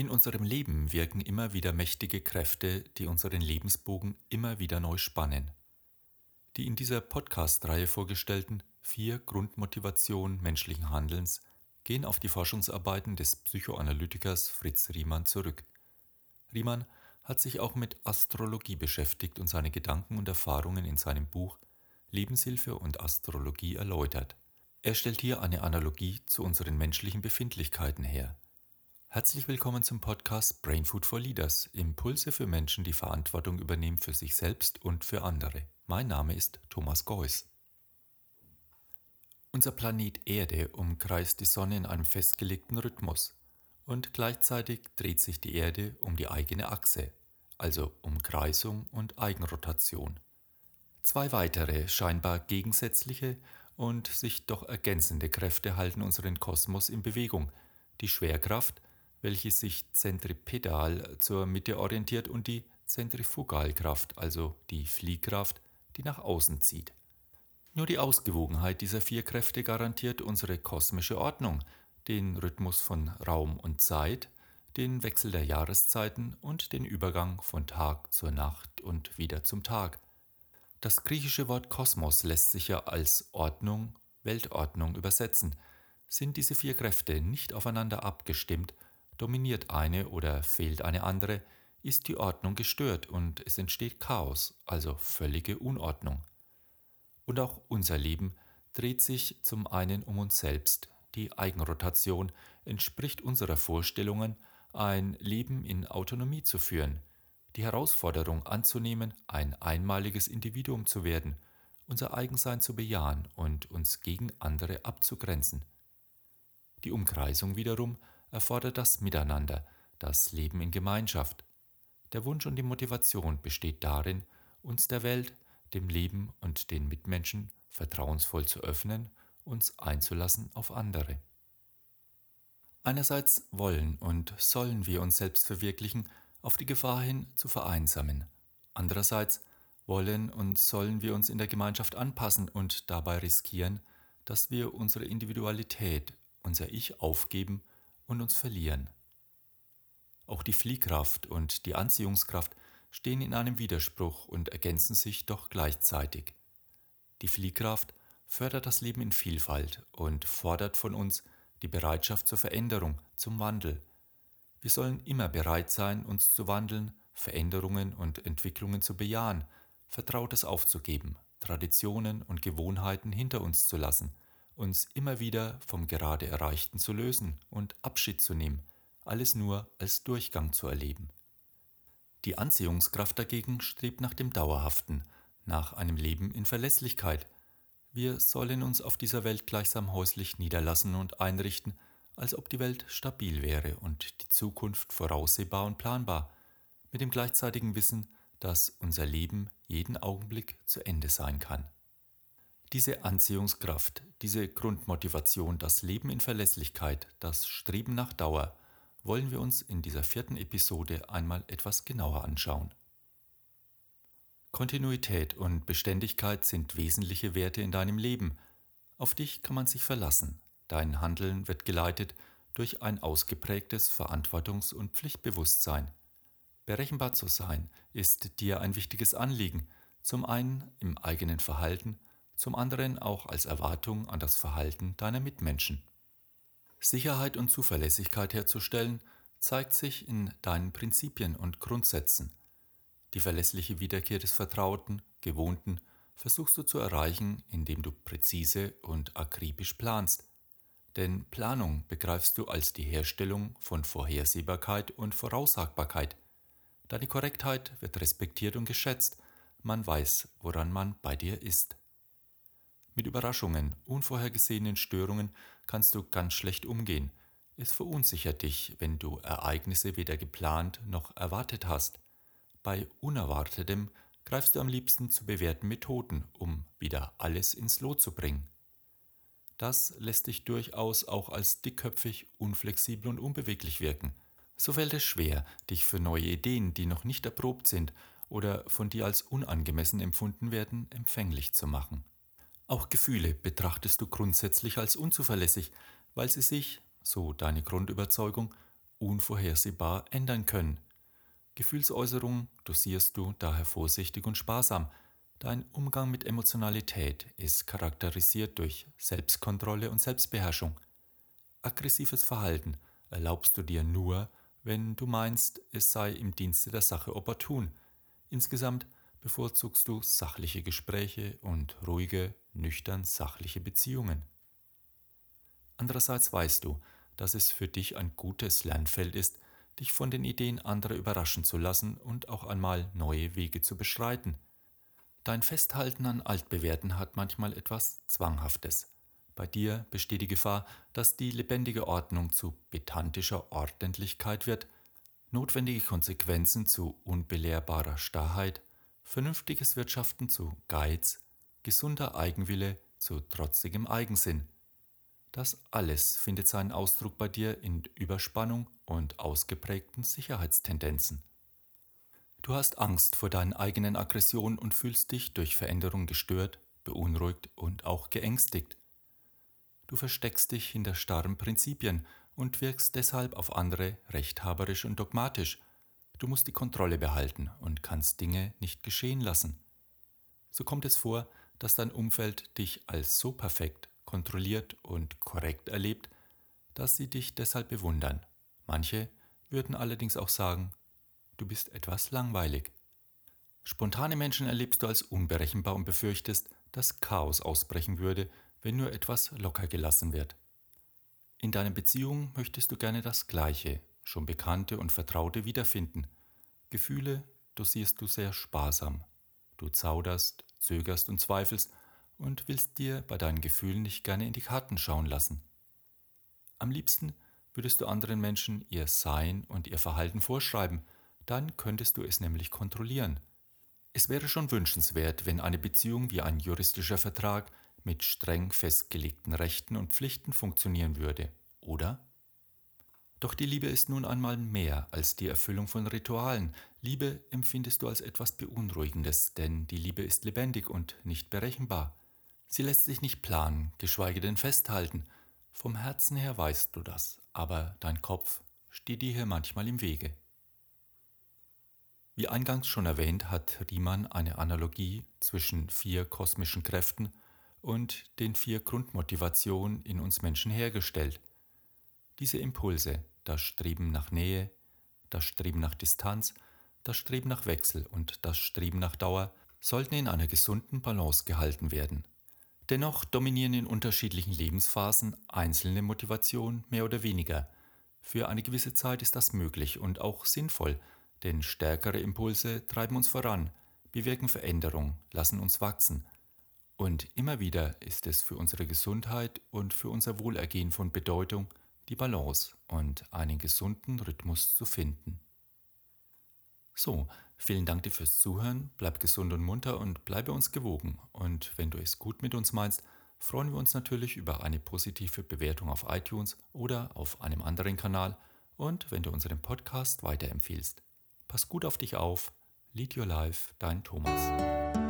In unserem Leben wirken immer wieder mächtige Kräfte, die unseren Lebensbogen immer wieder neu spannen. Die in dieser Podcast-Reihe vorgestellten vier Grundmotivationen menschlichen Handelns gehen auf die Forschungsarbeiten des Psychoanalytikers Fritz Riemann zurück. Riemann hat sich auch mit Astrologie beschäftigt und seine Gedanken und Erfahrungen in seinem Buch Lebenshilfe und Astrologie erläutert. Er stellt hier eine Analogie zu unseren menschlichen Befindlichkeiten her. Herzlich willkommen zum Podcast Brain Food for Leaders, Impulse für Menschen, die Verantwortung übernehmen für sich selbst und für andere. Mein Name ist Thomas Geuss. Unser Planet Erde umkreist die Sonne in einem festgelegten Rhythmus und gleichzeitig dreht sich die Erde um die eigene Achse, also Umkreisung und Eigenrotation. Zwei weitere, scheinbar gegensätzliche und sich doch ergänzende Kräfte halten unseren Kosmos in Bewegung, die Schwerkraft welche sich zentripedal zur Mitte orientiert und die Zentrifugalkraft, also die Fliehkraft, die nach außen zieht. Nur die Ausgewogenheit dieser vier Kräfte garantiert unsere kosmische Ordnung, den Rhythmus von Raum und Zeit, den Wechsel der Jahreszeiten und den Übergang von Tag zur Nacht und wieder zum Tag. Das griechische Wort Kosmos lässt sich ja als Ordnung, Weltordnung übersetzen. Sind diese vier Kräfte nicht aufeinander abgestimmt, dominiert eine oder fehlt eine andere, ist die Ordnung gestört und es entsteht Chaos, also völlige Unordnung. Und auch unser Leben dreht sich zum einen um uns selbst. Die Eigenrotation entspricht unserer Vorstellungen, ein Leben in Autonomie zu führen, die Herausforderung anzunehmen, ein einmaliges Individuum zu werden, unser Eigensein zu bejahen und uns gegen andere abzugrenzen. Die Umkreisung wiederum erfordert das Miteinander, das Leben in Gemeinschaft. Der Wunsch und die Motivation besteht darin, uns der Welt, dem Leben und den Mitmenschen vertrauensvoll zu öffnen, uns einzulassen auf andere. Einerseits wollen und sollen wir uns selbst verwirklichen, auf die Gefahr hin zu vereinsamen. Andererseits wollen und sollen wir uns in der Gemeinschaft anpassen und dabei riskieren, dass wir unsere Individualität, unser Ich aufgeben und uns verlieren. Auch die Fliehkraft und die Anziehungskraft stehen in einem Widerspruch und ergänzen sich doch gleichzeitig. Die Fliehkraft fördert das Leben in Vielfalt und fordert von uns die Bereitschaft zur Veränderung, zum Wandel. Wir sollen immer bereit sein, uns zu wandeln, Veränderungen und Entwicklungen zu bejahen, Vertrautes aufzugeben, Traditionen und Gewohnheiten hinter uns zu lassen uns immer wieder vom gerade Erreichten zu lösen und Abschied zu nehmen, alles nur als Durchgang zu erleben. Die Anziehungskraft dagegen strebt nach dem Dauerhaften, nach einem Leben in Verlässlichkeit. Wir sollen uns auf dieser Welt gleichsam häuslich niederlassen und einrichten, als ob die Welt stabil wäre und die Zukunft voraussehbar und planbar, mit dem gleichzeitigen Wissen, dass unser Leben jeden Augenblick zu Ende sein kann. Diese Anziehungskraft, diese Grundmotivation, das Leben in Verlässlichkeit, das Streben nach Dauer, wollen wir uns in dieser vierten Episode einmal etwas genauer anschauen. Kontinuität und Beständigkeit sind wesentliche Werte in deinem Leben. Auf dich kann man sich verlassen. Dein Handeln wird geleitet durch ein ausgeprägtes Verantwortungs- und Pflichtbewusstsein. Berechenbar zu sein ist dir ein wichtiges Anliegen, zum einen im eigenen Verhalten zum anderen auch als Erwartung an das Verhalten deiner Mitmenschen. Sicherheit und Zuverlässigkeit herzustellen zeigt sich in deinen Prinzipien und Grundsätzen. Die verlässliche Wiederkehr des Vertrauten, Gewohnten versuchst du zu erreichen, indem du präzise und akribisch planst. Denn Planung begreifst du als die Herstellung von Vorhersehbarkeit und Voraussagbarkeit. Deine Korrektheit wird respektiert und geschätzt, man weiß, woran man bei dir ist. Mit Überraschungen, unvorhergesehenen Störungen kannst du ganz schlecht umgehen. Es verunsichert dich, wenn du Ereignisse weder geplant noch erwartet hast. Bei Unerwartetem greifst du am liebsten zu bewährten Methoden, um wieder alles ins Lot zu bringen. Das lässt dich durchaus auch als dickköpfig, unflexibel und unbeweglich wirken. So fällt es schwer, dich für neue Ideen, die noch nicht erprobt sind oder von dir als unangemessen empfunden werden, empfänglich zu machen. Auch Gefühle betrachtest du grundsätzlich als unzuverlässig, weil sie sich, so deine Grundüberzeugung, unvorhersehbar ändern können. Gefühlsäußerungen dosierst du daher vorsichtig und sparsam. Dein Umgang mit Emotionalität ist charakterisiert durch Selbstkontrolle und Selbstbeherrschung. Aggressives Verhalten erlaubst du dir nur, wenn du meinst, es sei im Dienste der Sache opportun. Insgesamt bevorzugst du sachliche Gespräche und ruhige, nüchtern sachliche Beziehungen. Andererseits weißt du, dass es für dich ein gutes Lernfeld ist, dich von den Ideen anderer überraschen zu lassen und auch einmal neue Wege zu beschreiten. Dein Festhalten an Altbewährten hat manchmal etwas Zwanghaftes. Bei dir besteht die Gefahr, dass die lebendige Ordnung zu pedantischer Ordentlichkeit wird, notwendige Konsequenzen zu unbelehrbarer Starrheit, vernünftiges Wirtschaften zu Geiz, gesunder Eigenwille zu trotzigem Eigensinn. Das alles findet seinen Ausdruck bei dir in Überspannung und ausgeprägten Sicherheitstendenzen. Du hast Angst vor deinen eigenen Aggressionen und fühlst dich durch Veränderung gestört, beunruhigt und auch geängstigt. Du versteckst dich hinter starren Prinzipien und wirkst deshalb auf andere rechthaberisch und dogmatisch. Du musst die Kontrolle behalten und kannst Dinge nicht geschehen lassen. So kommt es vor, dass dein Umfeld dich als so perfekt, kontrolliert und korrekt erlebt, dass sie dich deshalb bewundern. Manche würden allerdings auch sagen, du bist etwas langweilig. Spontane Menschen erlebst du als unberechenbar und befürchtest, dass Chaos ausbrechen würde, wenn nur etwas locker gelassen wird. In deiner Beziehung möchtest du gerne das Gleiche, schon Bekannte und Vertraute wiederfinden. Gefühle dosierst du sehr sparsam. Du zauderst, zögerst und zweifelst und willst dir bei deinen Gefühlen nicht gerne in die Karten schauen lassen. Am liebsten würdest du anderen Menschen ihr Sein und ihr Verhalten vorschreiben, dann könntest du es nämlich kontrollieren. Es wäre schon wünschenswert, wenn eine Beziehung wie ein juristischer Vertrag mit streng festgelegten Rechten und Pflichten funktionieren würde, oder? Doch die Liebe ist nun einmal mehr als die Erfüllung von Ritualen. Liebe empfindest du als etwas Beunruhigendes, denn die Liebe ist lebendig und nicht berechenbar. Sie lässt sich nicht planen, geschweige denn festhalten. Vom Herzen her weißt du das, aber dein Kopf steht dir hier manchmal im Wege. Wie eingangs schon erwähnt, hat Riemann eine Analogie zwischen vier kosmischen Kräften und den vier Grundmotivationen in uns Menschen hergestellt. Diese Impulse, das Streben nach Nähe, das Streben nach Distanz, das Streben nach Wechsel und das Streben nach Dauer, sollten in einer gesunden Balance gehalten werden. Dennoch dominieren in unterschiedlichen Lebensphasen einzelne Motivationen mehr oder weniger. Für eine gewisse Zeit ist das möglich und auch sinnvoll, denn stärkere Impulse treiben uns voran, bewirken Veränderung, lassen uns wachsen – und immer wieder ist es für unsere Gesundheit und für unser Wohlergehen von Bedeutung, die Balance und einen gesunden Rhythmus zu finden. So, vielen Dank dir fürs Zuhören, bleib gesund und munter und bleibe uns gewogen. Und wenn du es gut mit uns meinst, freuen wir uns natürlich über eine positive Bewertung auf iTunes oder auf einem anderen Kanal und wenn du unseren Podcast weiterempfiehlst. Pass gut auf dich auf. Lead Your Life, dein Thomas.